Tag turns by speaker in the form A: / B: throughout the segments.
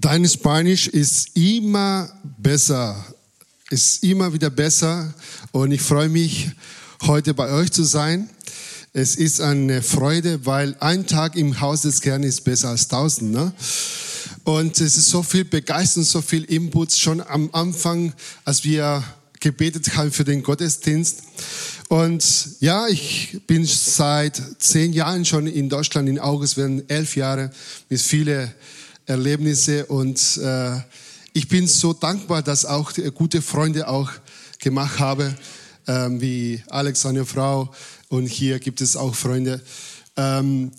A: Dein Spanisch ist immer besser, ist immer wieder besser und ich freue mich, heute bei euch zu sein. Es ist eine Freude, weil ein Tag im Haus des Herrn ist besser als tausend. Ne? Und es ist so viel Begeisterung, so viel Input schon am Anfang, als wir gebetet haben für den Gottesdienst. Und ja, ich bin seit zehn Jahren schon in Deutschland, in August werden elf Jahre mit vielen Erlebnisse und äh, ich bin so dankbar, dass auch gute Freunde auch gemacht habe, ähm, wie Alex, seine Frau und hier gibt es auch Freunde. Ähm,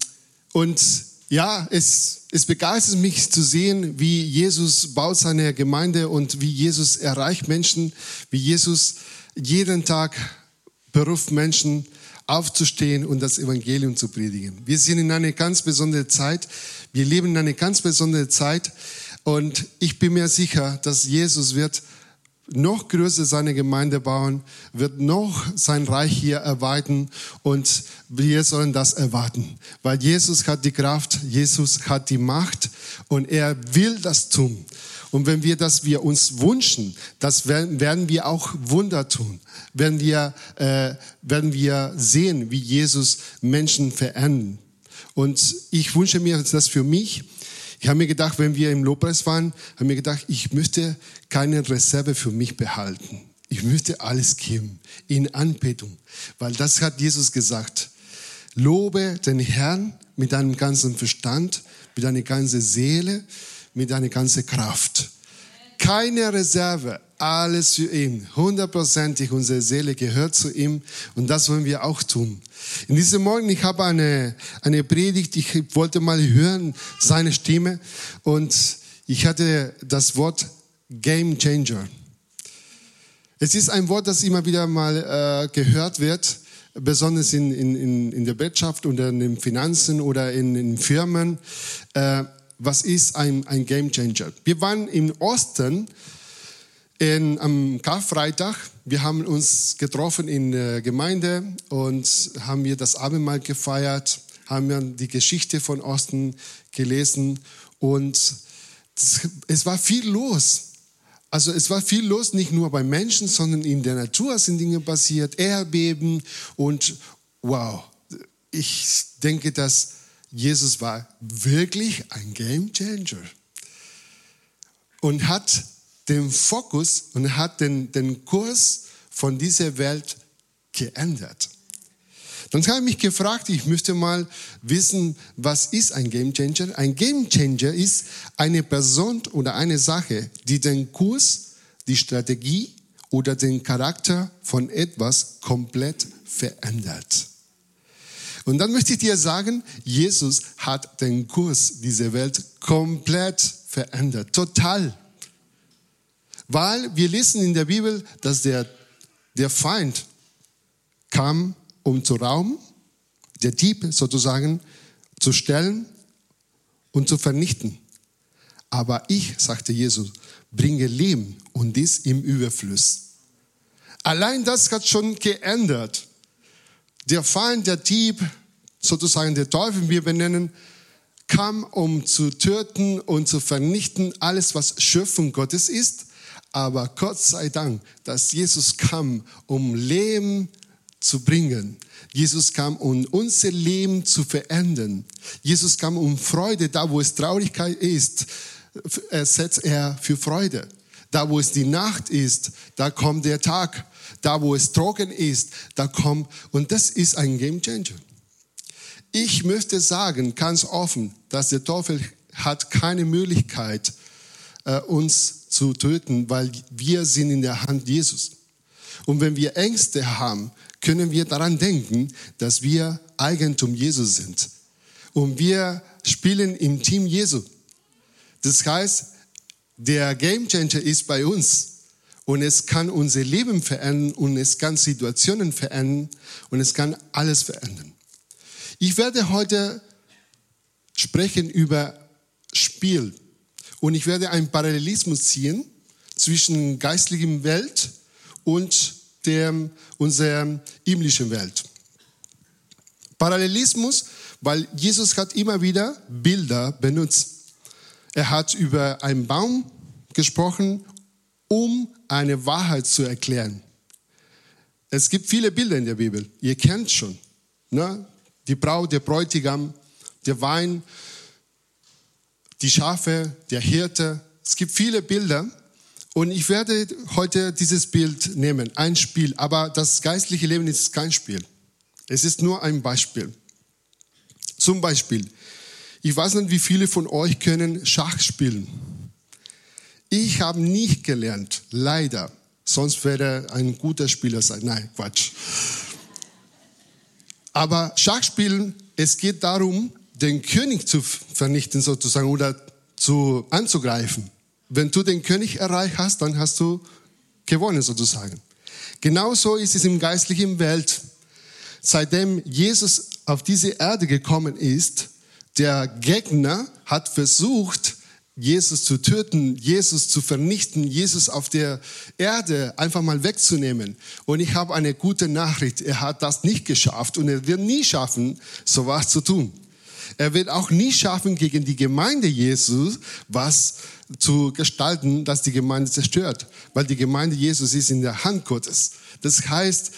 A: und ja, es, es begeistert mich zu sehen, wie Jesus baut seine Gemeinde und wie Jesus erreicht Menschen, wie Jesus jeden Tag beruft Menschen aufzustehen und das Evangelium zu predigen. Wir sind in einer ganz besonderen Zeit. Wir leben in einer ganz besonderen Zeit und ich bin mir sicher, dass Jesus wird noch größer seine Gemeinde bauen, wird noch sein Reich hier erweitern und wir sollen das erwarten, weil Jesus hat die Kraft, Jesus hat die Macht und er will das tun. Und wenn wir das wir uns wünschen, das werden, wir auch Wunder tun. Werden wir, äh, werden wir sehen, wie Jesus Menschen verändern. Und ich wünsche mir das für mich. Ich habe mir gedacht, wenn wir im Lobpreis waren, habe mir gedacht, ich möchte keine Reserve für mich behalten. Ich möchte alles geben in Anbetung, weil das hat Jesus gesagt. Lobe den Herrn mit deinem ganzen Verstand, mit deiner ganzen Seele, mit deiner ganzen Kraft. Keine Reserve, alles für ihn. Hundertprozentig, unsere Seele gehört zu ihm und das wollen wir auch tun. In diesem Morgen, ich habe eine, eine Predigt, ich wollte mal hören, seine Stimme und ich hatte das Wort Game Changer. Es ist ein Wort, das immer wieder mal äh, gehört wird, besonders in, in, in der Wirtschaft oder in den Finanzen oder in, in Firmen. Äh, was ist ein, ein Game Changer? Wir waren im Osten in, am Karfreitag. Wir haben uns getroffen in der Gemeinde und haben wir das Abendmahl gefeiert, haben wir die Geschichte von Osten gelesen und es war viel los. Also es war viel los, nicht nur bei Menschen, sondern in der Natur sind Dinge passiert, Erdbeben und wow, ich denke, dass Jesus war wirklich ein Game Changer und hat den Fokus und hat den, den Kurs von dieser Welt geändert. Dann habe ich mich gefragt, ich müsste mal wissen, was ist ein Game Changer? Ein Game Changer ist eine Person oder eine Sache, die den Kurs, die Strategie oder den Charakter von etwas komplett verändert. Und dann möchte ich dir sagen, Jesus hat den Kurs dieser Welt komplett verändert, total. Weil wir lesen in der Bibel, dass der, der Feind kam, um zu rauben, der Dieb sozusagen zu stellen und zu vernichten. Aber ich, sagte Jesus, bringe Leben und dies im Überfluss. Allein das hat schon geändert. Der Feind, der Dieb, sozusagen der Teufel, wir benennen, kam, um zu töten und zu vernichten, alles, was Schöpfung Gottes ist. Aber Gott sei Dank, dass Jesus kam, um Leben zu bringen. Jesus kam, um unser Leben zu verändern. Jesus kam, um Freude, da wo es Traurigkeit ist, ersetzt er für Freude. Da wo es die Nacht ist, da kommt der Tag. Da, wo es trocken ist, da kommt, und das ist ein Game Changer. Ich möchte sagen, ganz offen, dass der Teufel hat keine Möglichkeit, äh, uns zu töten, weil wir sind in der Hand Jesus. Und wenn wir Ängste haben, können wir daran denken, dass wir Eigentum Jesus sind. Und wir spielen im Team Jesu. Das heißt, der Game Changer ist bei uns. Und es kann unser Leben verändern und es kann Situationen verändern und es kann alles verändern. Ich werde heute sprechen über Spiel und ich werde einen Parallelismus ziehen zwischen geistlichen Welt und der, unserer himmlischen Welt. Parallelismus, weil Jesus hat immer wieder Bilder benutzt. Er hat über einen Baum gesprochen, um eine Wahrheit zu erklären. Es gibt viele Bilder in der Bibel. Ihr kennt schon. Ne? Die Braut, der Bräutigam, der Wein, die Schafe, der Hirte. Es gibt viele Bilder. Und ich werde heute dieses Bild nehmen, ein Spiel. Aber das geistliche Leben ist kein Spiel. Es ist nur ein Beispiel. Zum Beispiel, ich weiß nicht, wie viele von euch können Schach spielen. Ich habe nicht gelernt, leider. Sonst wäre er ein guter Spieler sein. Nein, Quatsch. Aber Schachspielen, es geht darum, den König zu vernichten sozusagen oder zu anzugreifen. Wenn du den König erreicht hast, dann hast du gewonnen sozusagen. Genauso ist es im geistlichen Welt. Seitdem Jesus auf diese Erde gekommen ist, der Gegner hat versucht, Jesus zu töten, Jesus zu vernichten, Jesus auf der Erde einfach mal wegzunehmen. Und ich habe eine gute Nachricht. Er hat das nicht geschafft und er wird nie schaffen, sowas zu tun. Er wird auch nie schaffen, gegen die Gemeinde Jesus was zu gestalten, das die Gemeinde zerstört. Weil die Gemeinde Jesus ist in der Hand Gottes. Das heißt,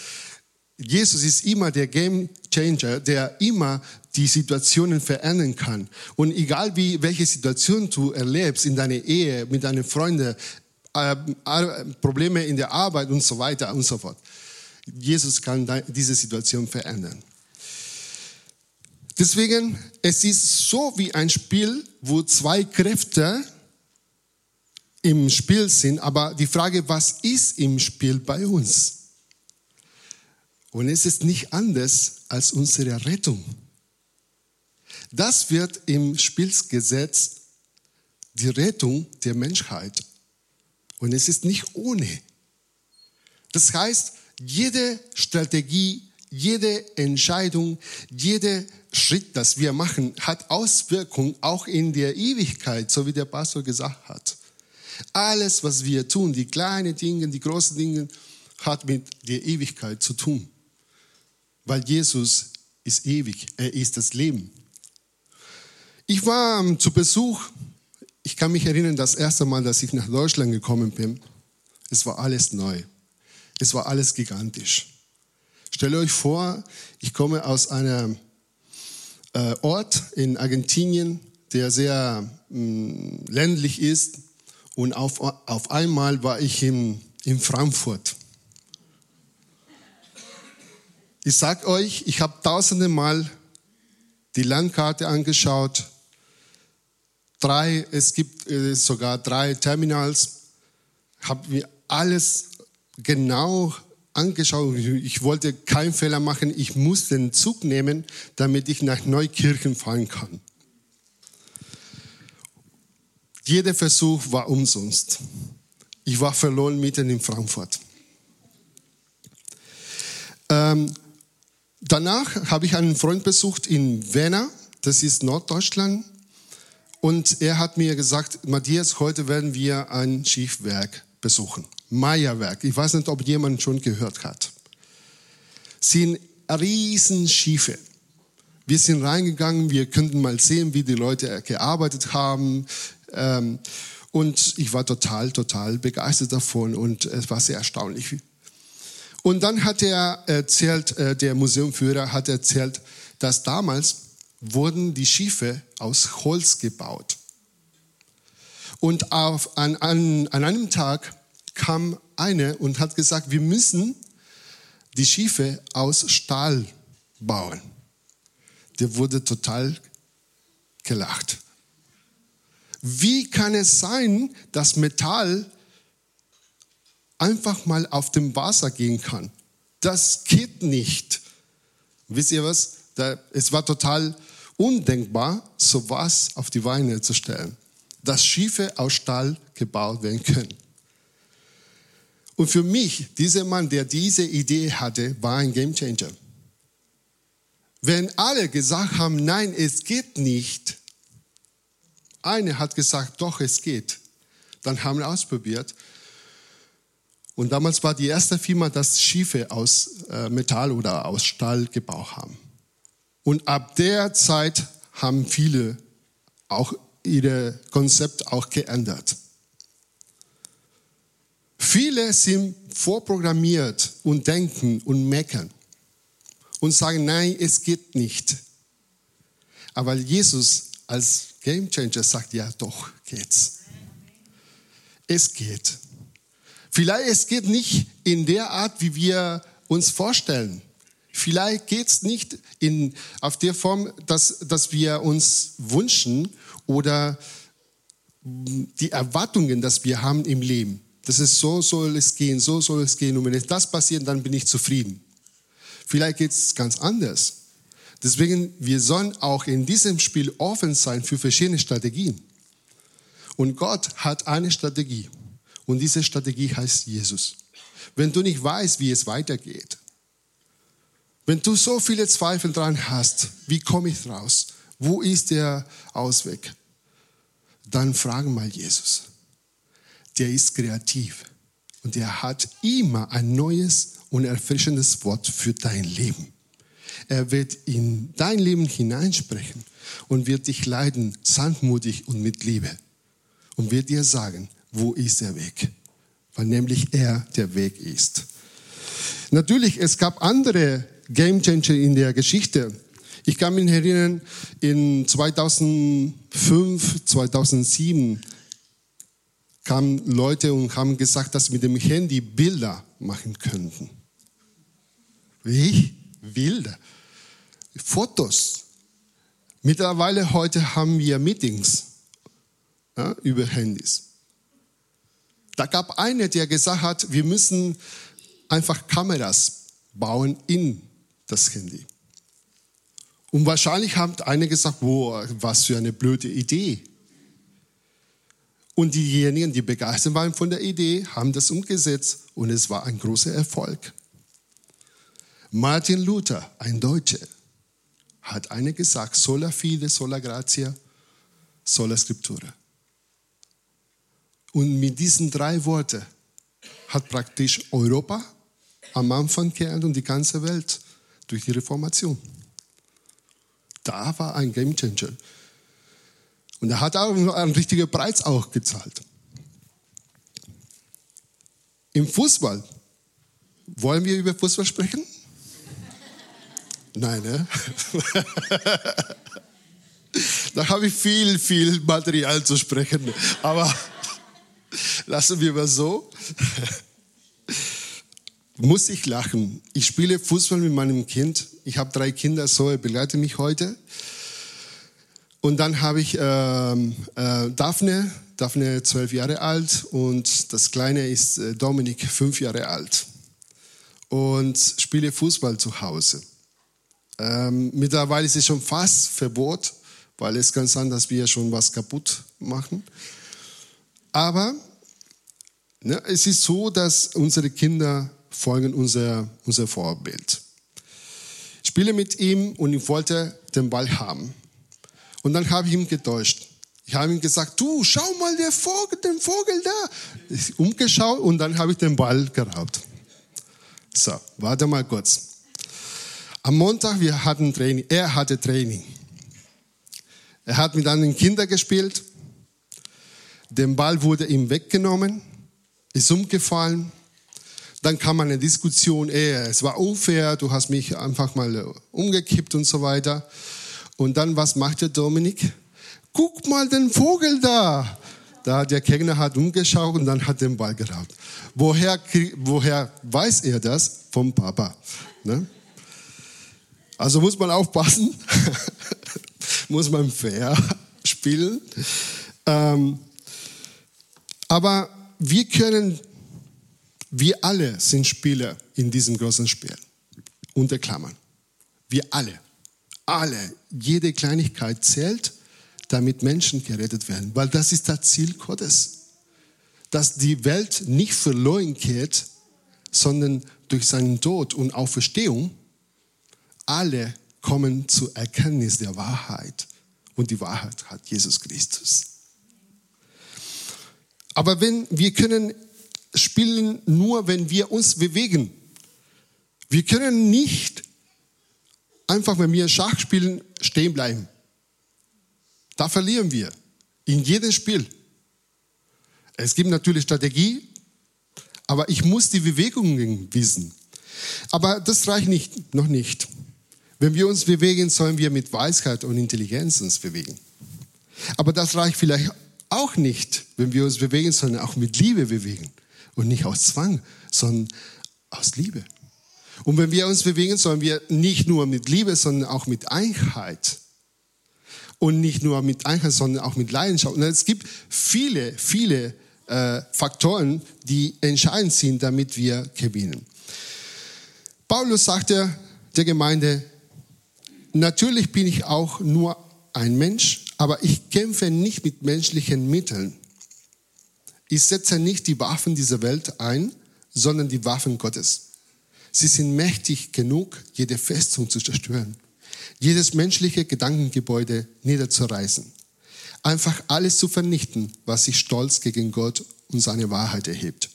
A: Jesus ist immer der Game Changer, der immer die Situationen verändern kann. Und egal wie, welche Situation du erlebst in deiner Ehe, mit deinen Freunden, äh, Probleme in der Arbeit und so weiter und so fort. Jesus kann diese Situation verändern. Deswegen, es ist so wie ein Spiel, wo zwei Kräfte im Spiel sind, aber die Frage, was ist im Spiel bei uns? Und es ist nicht anders als unsere Rettung. Das wird im Spielsgesetz die Rettung der Menschheit. Und es ist nicht ohne. Das heißt, jede Strategie, jede Entscheidung, jeder Schritt, das wir machen, hat Auswirkungen auch in der Ewigkeit, so wie der Pastor gesagt hat. Alles, was wir tun, die kleinen Dinge, die großen Dinge, hat mit der Ewigkeit zu tun. Weil Jesus ist ewig, er ist das Leben. Ich war ähm, zu Besuch, ich kann mich erinnern, das erste Mal, dass ich nach Deutschland gekommen bin, es war alles neu. Es war alles gigantisch. Stellt euch vor, ich komme aus einem äh, Ort in Argentinien, der sehr mm, ländlich ist und auf, auf einmal war ich in, in Frankfurt. Ich sag euch, ich habe tausende Mal die Landkarte angeschaut. Drei, es gibt äh, sogar drei Terminals. Habe mir alles genau angeschaut. Ich wollte keinen Fehler machen. Ich muss den Zug nehmen, damit ich nach Neukirchen fahren kann. Jeder Versuch war umsonst. Ich war verloren mitten in Frankfurt. Ähm, Danach habe ich einen Freund besucht in Werner, das ist Norddeutschland. Und er hat mir gesagt, Matthias, heute werden wir ein Schiffwerk besuchen. Meierwerk. Ich weiß nicht, ob jemand schon gehört hat. Sind Riesenschiffe. Wir sind reingegangen, wir könnten mal sehen, wie die Leute gearbeitet haben. Ähm, und ich war total, total begeistert davon und es war sehr erstaunlich, und dann hat er erzählt, äh, der Museumführer hat erzählt, dass damals wurden die Schiffe aus Holz gebaut. Und auf, an, an, an einem Tag kam eine und hat gesagt, wir müssen die Schiffe aus Stahl bauen. Der wurde total gelacht. Wie kann es sein, dass Metall einfach mal auf dem Wasser gehen kann. Das geht nicht. Wisst ihr was? Da, es war total undenkbar, sowas auf die Weine zu stellen. Dass Schiffe aus Stahl gebaut werden können. Und für mich, dieser Mann, der diese Idee hatte, war ein Gamechanger. Wenn alle gesagt haben, nein, es geht nicht, eine hat gesagt, doch, es geht, dann haben wir ausprobiert und damals war die erste Firma, das Schiffe aus äh, Metall oder aus Stahl gebaut haben. Und ab der Zeit haben viele auch ihr Konzept auch geändert. Viele sind vorprogrammiert und denken und meckern und sagen, nein, es geht nicht. Aber Jesus als Gamechanger sagt, ja doch, geht's. Es geht. Vielleicht es geht nicht in der Art, wie wir uns vorstellen. Vielleicht geht es nicht in, auf der Form, dass, dass wir uns wünschen oder die Erwartungen, dass wir haben im Leben. Das ist so soll es gehen, so soll es gehen. Und wenn das passiert, dann bin ich zufrieden. Vielleicht geht es ganz anders. Deswegen, wir sollen auch in diesem Spiel offen sein für verschiedene Strategien. Und Gott hat eine Strategie. Und diese Strategie heißt Jesus. Wenn du nicht weißt, wie es weitergeht, wenn du so viele Zweifel dran hast, wie komme ich raus? Wo ist der Ausweg? Dann frage mal Jesus. Der ist kreativ und er hat immer ein neues und erfrischendes Wort für dein Leben. Er wird in dein Leben hineinsprechen und wird dich leiden, sanftmutig und mit Liebe. Und wird dir sagen, wo ist der Weg? Weil nämlich er der Weg ist. Natürlich, es gab andere Gamechanger in der Geschichte. Ich kann mich erinnern, in 2005, 2007 kamen Leute und haben gesagt, dass sie mit dem Handy Bilder machen könnten. Wie? Bilder. Fotos. Mittlerweile heute haben wir Meetings ja, über Handys. Da gab einer, der gesagt hat, wir müssen einfach Kameras bauen in das Handy. Und wahrscheinlich haben einige gesagt, boah, was für eine blöde Idee. Und diejenigen, die begeistert waren von der Idee, haben das umgesetzt und es war ein großer Erfolg. Martin Luther, ein Deutscher, hat eine gesagt, sola fide, sola gratia, sola scriptura. Und mit diesen drei Worten hat praktisch Europa am Anfang geändert und die ganze Welt durch die Reformation. Da war ein Gamechanger. Und er hat auch einen richtigen Preis auch gezahlt. Im Fußball, wollen wir über Fußball sprechen? Nein, ne? da habe ich viel, viel Material zu sprechen. Aber lassen wir mal so muss ich lachen. Ich spiele Fußball mit meinem Kind. Ich habe drei Kinder, so er begleitet mich heute. Und dann habe ich äh, äh, Daphne, Daphne zwölf Jahre alt und das Kleine ist äh, Dominik, fünf Jahre alt. Und spiele Fußball zu Hause. Ähm, mittlerweile ist es schon fast Verbot, weil es kann sein, dass wir schon was kaputt machen. Aber ne, es ist so, dass unsere Kinder folgen unser, unser Vorbild. Ich spiele mit ihm und ich wollte den Ball haben. Und dann habe ich ihn getäuscht. Ich habe ihm gesagt, du, schau mal der Vogel, den Vogel da. Ich umgeschaut und dann habe ich den Ball geraubt. So, warte mal kurz. Am Montag, wir hatten Training, er hatte Training. Er hat mit anderen Kindern gespielt. Der Ball wurde ihm weggenommen, ist umgefallen dann kam eine Diskussion, ey, es war unfair, du hast mich einfach mal äh, umgekippt und so weiter. Und dann, was macht der Dominik? Guck mal den Vogel da. Da der Gegner hat umgeschaut und dann hat den Ball geraubt. Woher, woher weiß er das? Vom Papa. Ne? Also muss man aufpassen, muss man fair spielen. Ähm, aber wir können wir alle sind Spieler in diesem großen Spiel. Unter Klammern. Wir alle. Alle. Jede Kleinigkeit zählt, damit Menschen gerettet werden. Weil das ist das Ziel Gottes. Dass die Welt nicht verloren geht, sondern durch seinen Tod und Auferstehung alle kommen zur Erkenntnis der Wahrheit. Und die Wahrheit hat Jesus Christus. Aber wenn wir können spielen nur, wenn wir uns bewegen. Wir können nicht einfach, wenn wir Schach spielen, stehen bleiben. Da verlieren wir. In jedem Spiel. Es gibt natürlich Strategie, aber ich muss die Bewegungen wissen. Aber das reicht nicht, noch nicht. Wenn wir uns bewegen, sollen wir mit Weisheit und Intelligenz uns bewegen. Aber das reicht vielleicht auch nicht, wenn wir uns bewegen, sondern auch mit Liebe bewegen. Und nicht aus Zwang, sondern aus Liebe. Und wenn wir uns bewegen, sollen wir nicht nur mit Liebe, sondern auch mit Einheit. Und nicht nur mit Einheit, sondern auch mit Leidenschaft. Und es gibt viele, viele äh, Faktoren, die entscheidend sind, damit wir gewinnen. Paulus sagte der Gemeinde, natürlich bin ich auch nur ein Mensch, aber ich kämpfe nicht mit menschlichen Mitteln. Ich setze nicht die Waffen dieser Welt ein, sondern die Waffen Gottes. Sie sind mächtig genug, jede Festung zu zerstören, jedes menschliche Gedankengebäude niederzureißen, einfach alles zu vernichten, was sich stolz gegen Gott und seine Wahrheit erhebt.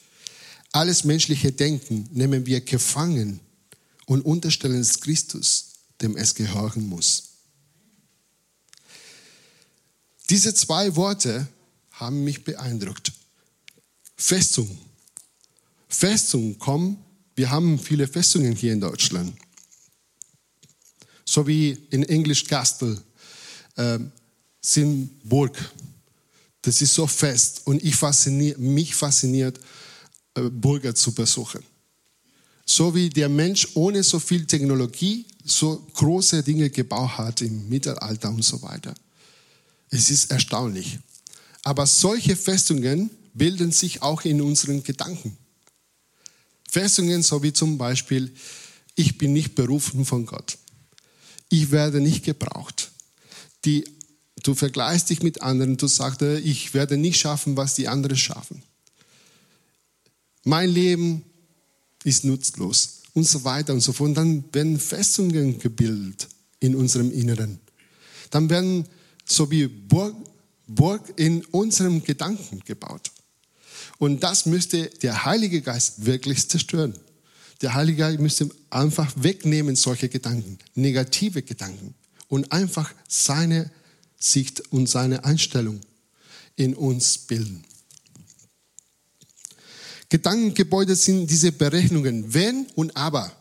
A: Alles menschliche Denken nehmen wir gefangen und unterstellen es Christus, dem es gehören muss. Diese zwei Worte haben mich beeindruckt. Festung. Festung, komm, wir haben viele Festungen hier in Deutschland. So wie in Englisch Castle äh, sind Burg. Das ist so fest und ich faszinier, mich fasziniert, äh, Burger zu besuchen. So wie der Mensch ohne so viel Technologie so große Dinge gebaut hat im Mittelalter und so weiter. Es ist erstaunlich. Aber solche Festungen bilden sich auch in unseren Gedanken. Festungen, so wie zum Beispiel, ich bin nicht berufen von Gott. Ich werde nicht gebraucht. Die, du vergleichst dich mit anderen, du sagst, ich werde nicht schaffen, was die anderen schaffen. Mein Leben ist nutzlos und so weiter und so fort. Und dann werden Festungen gebildet in unserem Inneren. Dann werden so wie Burg, Burg in unserem Gedanken gebaut. Und das müsste der Heilige Geist wirklich zerstören. Der Heilige Geist müsste einfach wegnehmen solche Gedanken, negative Gedanken und einfach seine Sicht und seine Einstellung in uns bilden. Gedankengebäude sind diese Berechnungen, wenn und aber.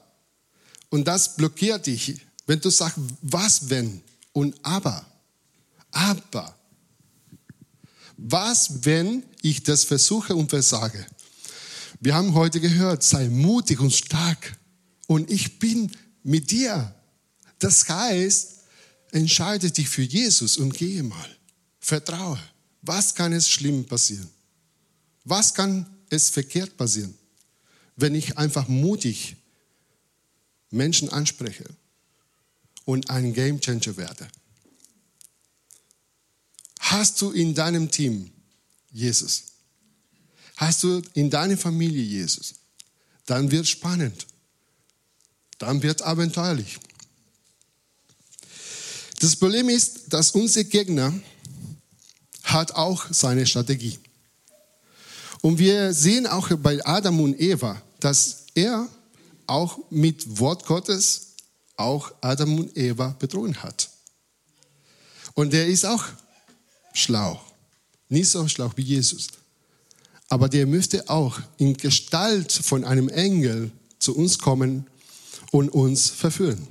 A: Und das blockiert dich, wenn du sagst, was wenn und aber. Aber was, wenn ich das versuche und versage? Wir haben heute gehört, sei mutig und stark. Und ich bin mit dir. Das heißt, entscheide dich für Jesus und gehe mal. Vertraue. Was kann es schlimm passieren? Was kann es verkehrt passieren, wenn ich einfach mutig Menschen anspreche und ein Game Changer werde? Hast du in deinem Team Jesus? Hast du in deiner Familie Jesus? Dann wird spannend. Dann wird abenteuerlich. Das Problem ist, dass unser Gegner hat auch seine Strategie. Und wir sehen auch bei Adam und Eva, dass er auch mit Wort Gottes auch Adam und Eva bedroht hat. Und er ist auch schlau. Nicht so schlau wie Jesus. Aber der müsste auch in Gestalt von einem Engel zu uns kommen und uns verführen.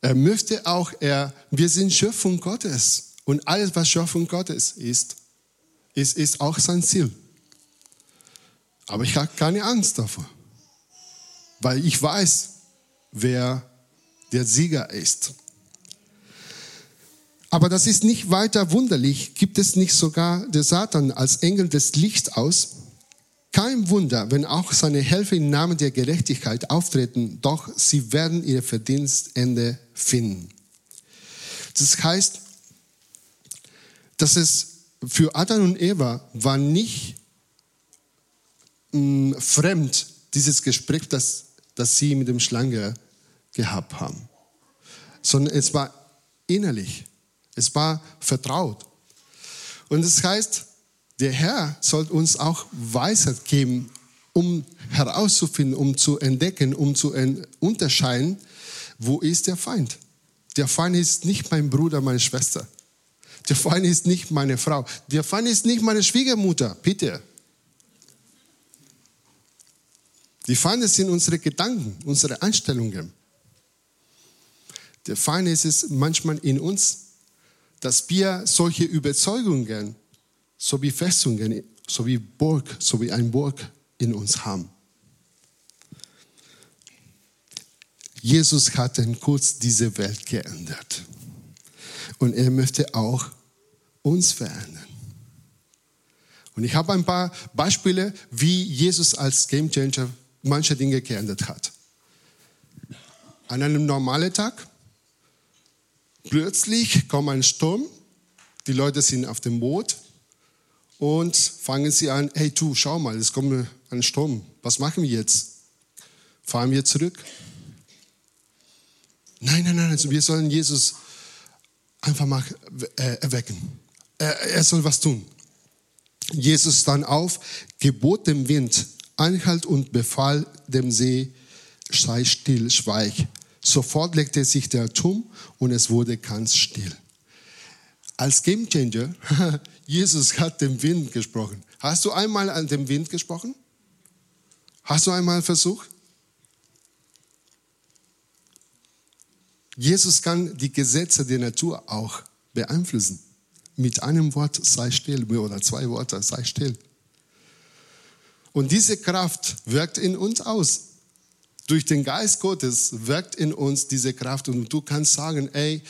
A: Er müsste auch, er, wir sind Schöpfung Gottes. Und alles, was Schöpfung Gottes ist, ist, ist auch sein Ziel. Aber ich habe keine Angst davor. Weil ich weiß, wer der Sieger ist. Aber das ist nicht weiter wunderlich. Gibt es nicht sogar der Satan als Engel des Lichts aus? Kein Wunder, wenn auch seine Helfer im Namen der Gerechtigkeit auftreten, doch sie werden ihr Verdienstende finden. Das heißt, dass es für Adam und Eva war nicht mh, mm, fremd, dieses Gespräch, das, das sie mit dem Schlange gehabt haben, sondern es war innerlich. Es war vertraut. Und das heißt, der Herr soll uns auch Weisheit geben, um herauszufinden, um zu entdecken, um zu unterscheiden, wo ist der Feind. Der Feind ist nicht mein Bruder, meine Schwester. Der Feind ist nicht meine Frau. Der Feind ist nicht meine Schwiegermutter. Bitte. Die Feinde sind unsere Gedanken, unsere Einstellungen. Der Feind ist es manchmal in uns, dass wir solche Überzeugungen, so wie Festungen, so wie Burg, so wie ein Burg in uns haben. Jesus hat dann kurz diese Welt geändert. Und er möchte auch uns verändern. Und ich habe ein paar Beispiele, wie Jesus als Gamechanger manche Dinge geändert hat. An einem normalen Tag, plötzlich kommt ein Sturm, die Leute sind auf dem Boot und fangen sie an, hey du, schau mal, es kommt ein Sturm, was machen wir jetzt? Fahren wir zurück? Nein, nein, nein, also wir sollen Jesus einfach mal äh, erwecken. Er, soll was tun. Jesus stand auf, gebot dem Wind, Anhalt und befahl dem See, sei still, schweig. Sofort legte sich der Turm und es wurde ganz still. Als Gamechanger, Jesus hat dem Wind gesprochen. Hast du einmal an dem Wind gesprochen? Hast du einmal versucht? Jesus kann die Gesetze der Natur auch beeinflussen. Mit einem Wort sei still oder zwei Worte sei still. Und diese Kraft wirkt in uns aus. Durch den Geist Gottes wirkt in uns diese Kraft und du kannst sagen, ey,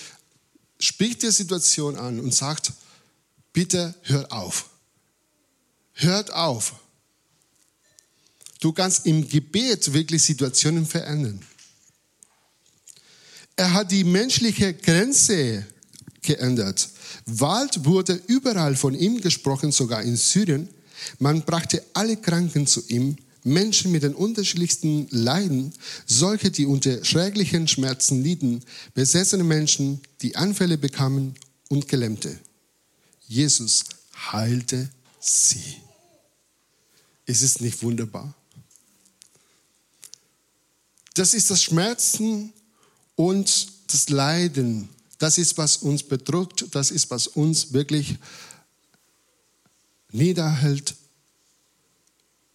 A: sprich die Situation an und sagt, bitte hört auf. Hört auf. Du kannst im Gebet wirklich Situationen verändern. Er hat die menschliche Grenze geändert. Wald wurde überall von ihm gesprochen, sogar in Syrien. Man brachte alle Kranken zu ihm, Menschen mit den unterschiedlichsten Leiden, solche, die unter schrecklichen Schmerzen litten, besessene Menschen, die Anfälle bekamen und Gelähmte. Jesus heilte sie. Ist es nicht wunderbar? Das ist das Schmerzen und das Leiden, das ist, was uns bedrückt, das ist, was uns wirklich niederhält.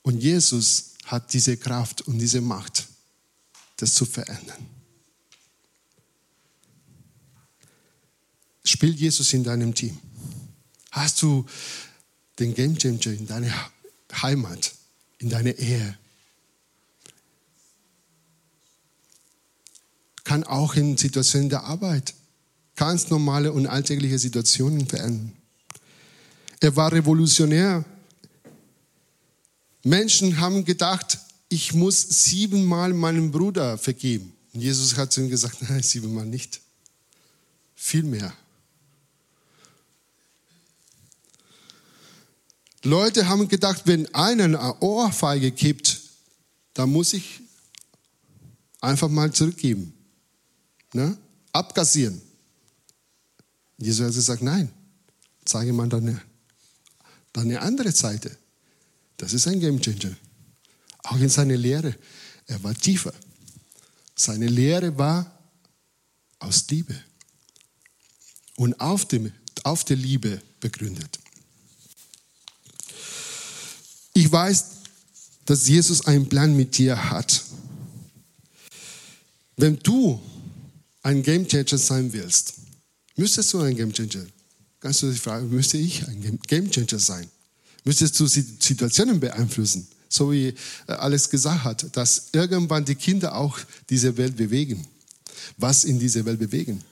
A: Und Jesus hat diese Kraft und diese Macht, das zu verändern. Spielt Jesus in deinem Team? Hast du den Game Changer in deiner Heimat, in deiner Ehe, kann auch in Situationen der Arbeit ganz normale und alltägliche Situationen verändern. Er war revolutionär. Menschen haben gedacht, ich muss siebenmal meinem Bruder vergeben. Und Jesus hat zu ihm gesagt, nein, siebenmal nicht. Viel mehr. Leute haben gedacht, wenn einer eine Ohrfeige gibt, dann muss ich einfach mal zurückgeben ne? abkassieren. Jesus hat gesagt, nein, zeige mal deine, deine andere Seite. Das ist ein Gamechanger. Auch in seiner Lehre. Er war tiefer. Seine Lehre war aus Liebe und auf, dem, auf der Liebe begründet. Ich weiß, dass Jesus einen Plan mit dir hat. Wenn du ein Gamechanger sein willst, müsstest du ein Gamechanger. Kannst du dich fragen, müsste ich ein Gamechanger sein? Müsstest du Situationen beeinflussen? So wie äh, Alex gesagt hat, dass irgendwann die Kinder auch diese Welt bewegen. Was in dieser Welt bewegen?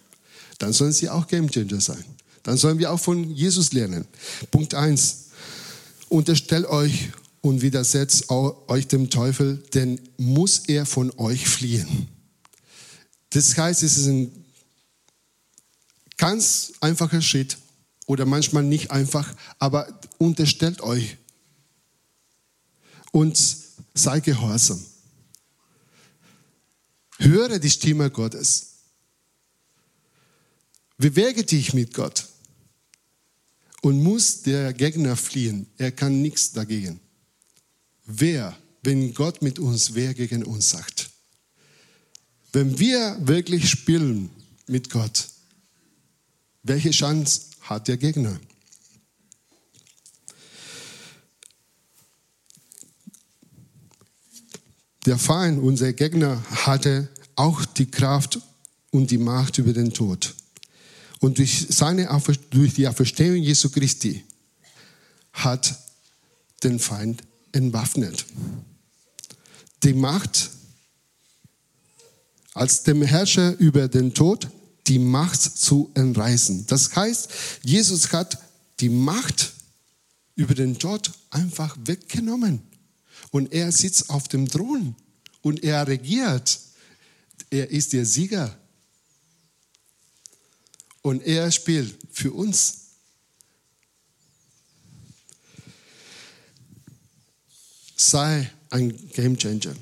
A: Dann sollen sie auch Gamechanger sein. Dann sollen wir auch von Jesus lernen. Punkt 1. Unterstellt euch und widersetzt euch dem Teufel, denn muss er von euch fliehen. Das heißt, es ist ein ganz einfacher Schritt oder manchmal nicht einfach, aber unterstellt euch und sei gehorsam. Höre die Stimme Gottes. Bewege dich mit Gott. Und muss der Gegner fliehen. Er kann nichts dagegen. Wer, wenn Gott mit uns, wer gegen uns sagt? Wenn wir wirklich spielen mit Gott, welche Chance hat der Gegner. Der Feind, unser Gegner, hatte auch die Kraft und die Macht über den Tod. Und durch, seine, durch die Auferstehung Jesu Christi hat den Feind entwaffnet. Die Macht als dem Herrscher über den Tod, die Macht zu entreißen. Das heißt, Jesus hat die Macht über den Tod einfach weggenommen. Und er sitzt auf dem Thron und er regiert. Er ist der Sieger. Und er spielt für uns. Sei ein Gamechanger.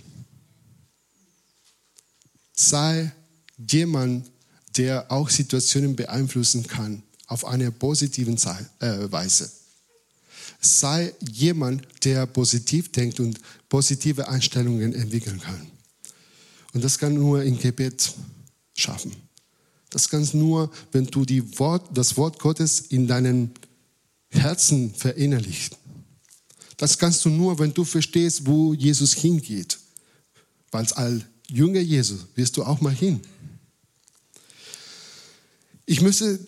A: Sei jemand, der auch Situationen beeinflussen kann auf eine positive äh, Weise sei jemand, der positiv denkt und positive Einstellungen entwickeln kann. Und das kann nur im Gebet schaffen. Das kannst nur, wenn du Wort, das Wort Gottes in deinem Herzen verinnerlichst. Das kannst du nur, wenn du verstehst, wo Jesus hingeht. Weil als Jünger Jesu wirst du auch mal hin. Ich möchte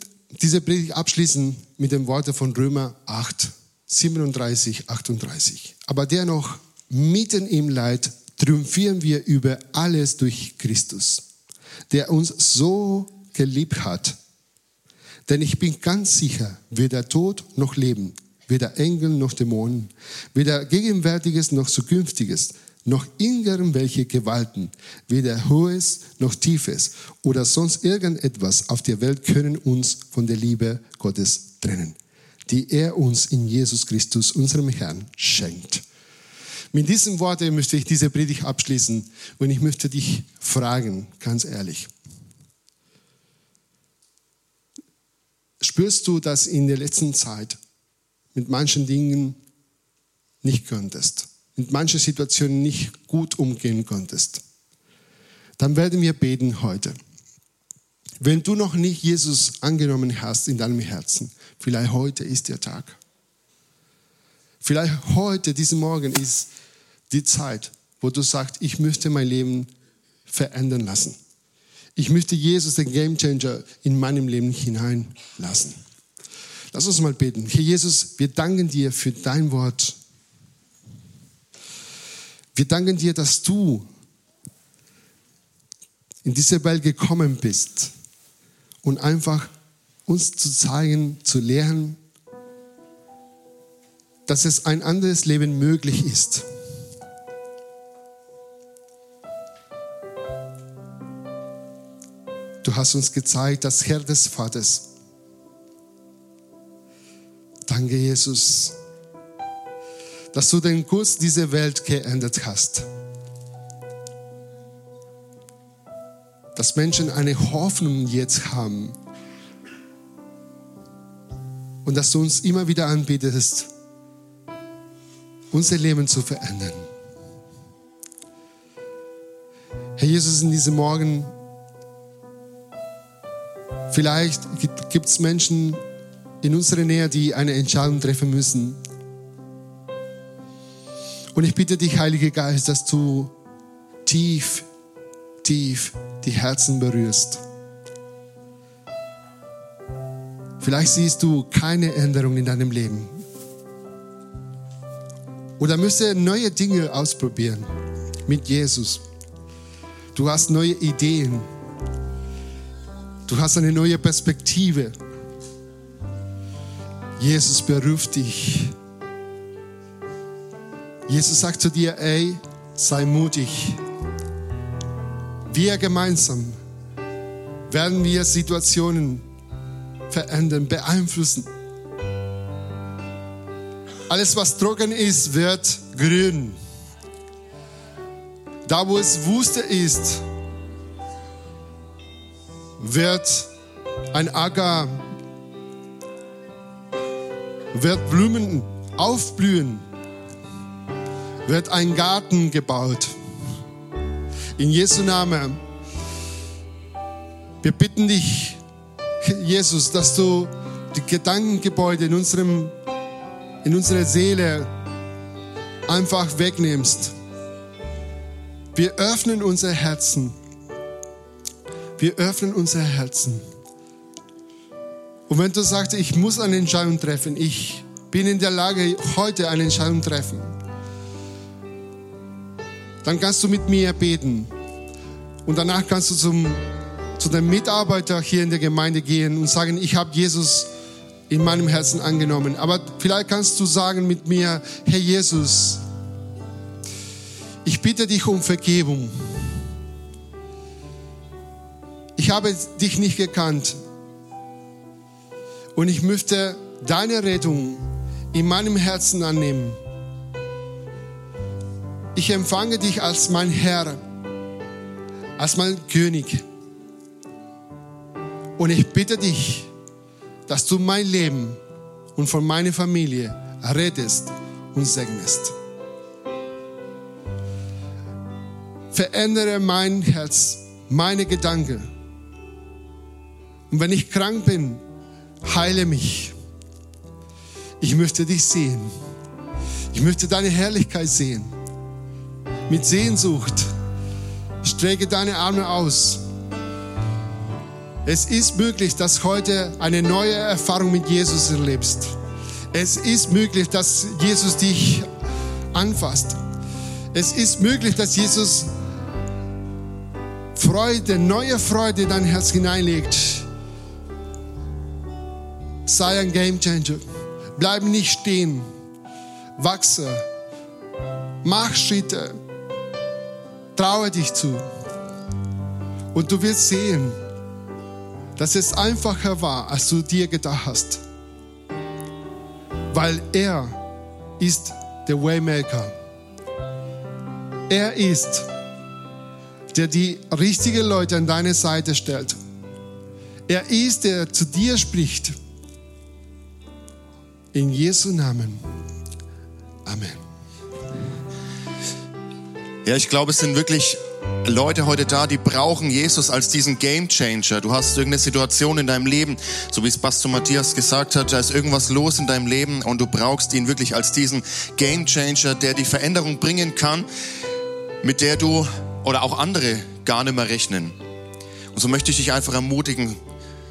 A: diese Predigt abschließen mit den Worten von Römer 8, 37, 38. Aber dennoch, mitten im Leid triumphieren wir über alles durch Christus, der uns so geliebt hat. Denn ich bin ganz sicher, weder Tod noch Leben, weder Engel noch Dämonen, weder Gegenwärtiges noch Zukünftiges, noch irgendwelche Gewalten, weder Hohes noch Tiefes oder sonst irgendetwas auf der Welt können uns von der Liebe Gottes trennen die er uns in Jesus Christus, unserem Herrn, schenkt. Mit diesen Worten möchte ich diese Predigt abschließen und ich möchte dich fragen, ganz ehrlich. Spürst du, dass in der letzten Zeit mit manchen Dingen nicht könntest, mit manchen Situationen nicht gut umgehen konntest? Dann werden wir beten heute. Wenn du noch nicht Jesus angenommen hast in deinem Herzen, vielleicht heute ist der Tag. Vielleicht heute, diesen Morgen ist die Zeit, wo du sagst, ich möchte mein Leben verändern lassen. Ich möchte Jesus, den Gamechanger, in meinem Leben hineinlassen. Lass uns mal beten. Herr Jesus, wir danken dir für dein Wort. Wir danken dir, dass du in diese Welt gekommen bist und einfach uns zu zeigen, zu lernen, dass es ein anderes Leben möglich ist. Du hast uns gezeigt, das Herr des Vaters. Danke, Jesus, dass du den Kurs dieser Welt geändert hast. dass Menschen eine Hoffnung jetzt haben und dass du uns immer wieder anbietest, unser Leben zu verändern. Herr Jesus, in diesem Morgen, vielleicht gibt es Menschen in unserer Nähe, die eine Entscheidung treffen müssen. Und ich bitte dich, Heiliger Geist, dass du tief tief die Herzen berührst. Vielleicht siehst du keine Änderung in deinem Leben. Oder müsstest neue Dinge ausprobieren mit Jesus. Du hast neue Ideen. Du hast eine neue Perspektive. Jesus beruft dich. Jesus sagt zu dir, ey, sei mutig. Wir gemeinsam werden wir Situationen verändern, beeinflussen. Alles, was trocken ist, wird grün. Da, wo es Wüste ist, wird ein Acker, wird Blumen aufblühen, wird ein Garten gebaut. In Jesu Namen. Wir bitten dich, Jesus, dass du die Gedankengebäude in, unserem, in unserer Seele einfach wegnimmst. Wir öffnen unser Herzen. Wir öffnen unser Herzen. Und wenn du sagst, ich muss eine Entscheidung treffen, ich bin in der Lage, heute eine Entscheidung zu treffen, dann kannst du mit mir beten. Und danach kannst du zum, zu dem Mitarbeiter hier in der Gemeinde gehen und sagen, ich habe Jesus in meinem Herzen angenommen. Aber vielleicht kannst du sagen mit mir, Herr Jesus, ich bitte dich um Vergebung. Ich habe dich nicht gekannt und ich möchte deine Rettung in meinem Herzen annehmen. Ich empfange dich als mein Herr, als mein König. Und ich bitte dich, dass du mein Leben und von meiner Familie rettest und segnest. verändere mein Herz, meine Gedanken. Und wenn ich krank bin, heile mich. Ich möchte dich sehen. Ich möchte deine Herrlichkeit sehen. Mit Sehnsucht strecke deine Arme aus. Es ist möglich, dass heute eine neue Erfahrung mit Jesus erlebst. Es ist möglich, dass Jesus dich anfasst. Es ist möglich, dass Jesus Freude, neue Freude in dein Herz hineinlegt. Sei ein Game Changer. Bleib nicht stehen. Wachse. Mach Schritte. Traue dich zu. Und du wirst sehen, dass es einfacher war, als du dir gedacht hast. Weil er ist der Waymaker. Er ist der die richtigen Leute an deine Seite stellt. Er ist, der zu dir spricht. In Jesu Namen. Amen.
B: Ja, ich glaube, es sind wirklich Leute heute da, die brauchen Jesus als diesen Game Changer. Du hast irgendeine Situation in deinem Leben, so wie es Pastor Matthias gesagt hat, da ist irgendwas los in deinem Leben und du brauchst ihn wirklich als diesen Game Changer, der die Veränderung bringen kann, mit der du oder auch andere gar nicht mehr rechnen. Und so möchte ich dich einfach ermutigen,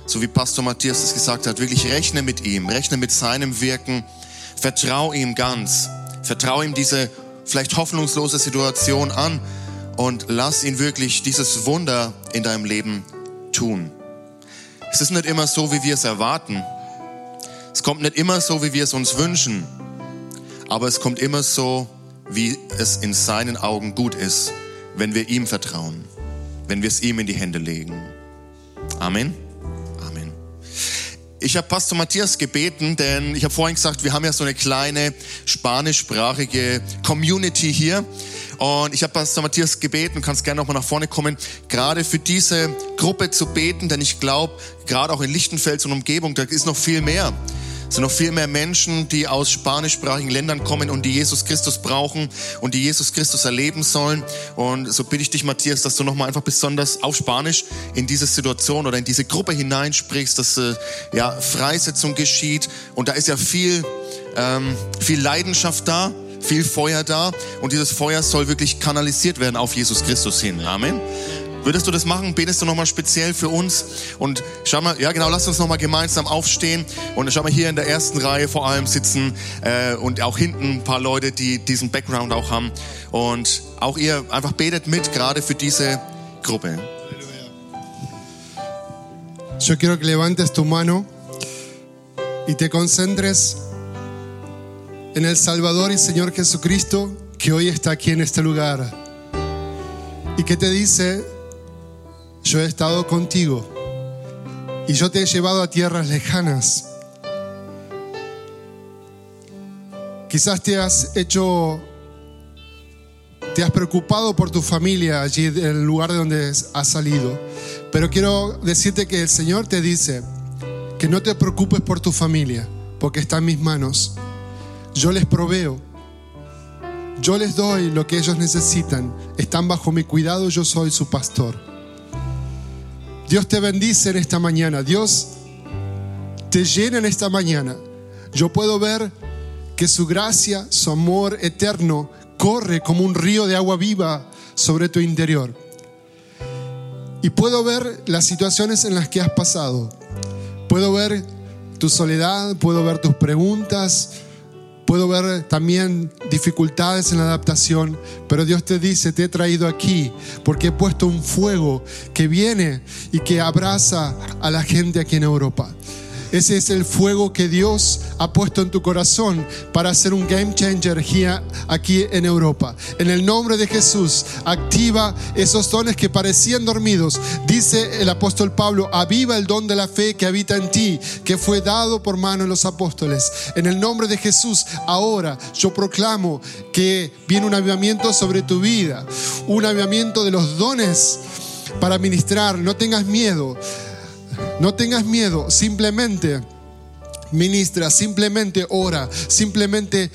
B: so wie Pastor Matthias es gesagt hat, wirklich rechne mit ihm, rechne mit seinem Wirken, vertrau ihm ganz, vertrau ihm diese vielleicht hoffnungslose Situation an und lass ihn wirklich dieses Wunder in deinem Leben tun. Es ist nicht immer so, wie wir es erwarten. Es kommt nicht immer so, wie wir es uns wünschen. Aber es kommt immer so, wie es in seinen Augen gut ist wenn wir ihm vertrauen, wenn wir es ihm in die Hände legen. Amen. Ich habe Pastor Matthias gebeten, denn ich habe vorhin gesagt, wir haben ja so eine kleine spanischsprachige Community hier. Und ich habe Pastor Matthias gebeten, du kannst gerne nochmal nach vorne kommen, gerade für diese Gruppe zu beten, denn ich glaube, gerade auch in Lichtenfels und Umgebung, da ist noch viel mehr. Es sind noch viel mehr Menschen, die aus spanischsprachigen Ländern kommen und die Jesus Christus brauchen und die Jesus Christus erleben sollen. Und so bitte ich dich, Matthias, dass du nochmal einfach besonders auf Spanisch in diese Situation oder in diese Gruppe hineinsprichst, dass äh, ja Freisetzung geschieht. Und da ist ja viel, ähm, viel Leidenschaft da viel Feuer da und dieses Feuer soll wirklich kanalisiert werden auf Jesus Christus hin. Amen. Würdest du das machen? Betest du nochmal speziell für uns? Und schau mal, ja genau, lass uns nochmal gemeinsam aufstehen. Und schau mal, hier in der ersten Reihe vor allem sitzen äh, und auch hinten ein paar Leute, die diesen Background auch haben. Und auch ihr einfach betet mit, gerade für diese Gruppe.
A: Yo quiero que levantes tu mano y te concentres en el Salvador y Señor Jesucristo que hoy está aquí en este lugar y que te dice, yo he estado contigo y yo te he llevado a tierras lejanas. Quizás te has hecho, te has preocupado por tu familia allí en el lugar de donde has salido. Pero quiero decirte que el Señor te dice que no te preocupes por tu familia, porque está en mis manos. Yo les proveo. Yo les doy lo que ellos necesitan. Están bajo mi cuidado, yo soy su pastor. Dios te bendice en esta mañana. Dios te llenen esta mañana. Yo puedo ver que su gracia, su amor eterno corre como un río de agua viva sobre tu interior. Y puedo ver las situaciones en las que has pasado. Puedo ver tu soledad, puedo ver tus preguntas, puedo ver también dificultades en la adaptación, pero Dios te dice, te he traído aquí porque he puesto un fuego que viene y que abraza a la gente aquí en Europa. Ese es el fuego que Dios ha puesto en tu corazón para hacer un game changer aquí en Europa. En el nombre de Jesús, activa esos dones que parecían dormidos. Dice el apóstol Pablo, aviva el don de la fe que habita en ti, que fue dado por mano de los apóstoles. En el nombre de Jesús, ahora yo proclamo que viene un avivamiento sobre tu vida, un avivamiento de los dones para ministrar. No tengas miedo. No tengas miedo, simplemente ministra, simplemente ora, simplemente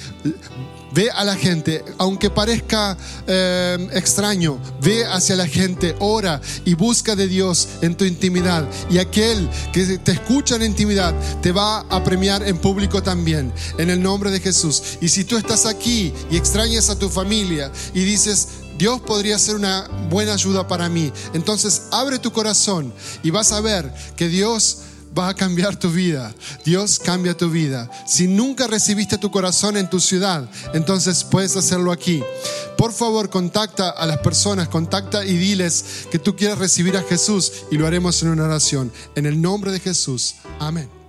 A: ve a la gente, aunque parezca eh, extraño, ve hacia la gente, ora y busca de Dios en tu intimidad. Y aquel que te escucha en intimidad te va a premiar en público también, en el nombre de Jesús. Y si tú estás aquí y extrañas a tu familia y dices, Dios podría ser una buena ayuda para mí. Entonces abre tu corazón y vas a ver que Dios va a cambiar tu vida. Dios cambia tu vida. Si nunca recibiste tu corazón en tu ciudad, entonces puedes hacerlo aquí. Por favor, contacta a las personas, contacta y diles que tú quieres recibir a Jesús y lo haremos en una oración. En el nombre de Jesús. Amén.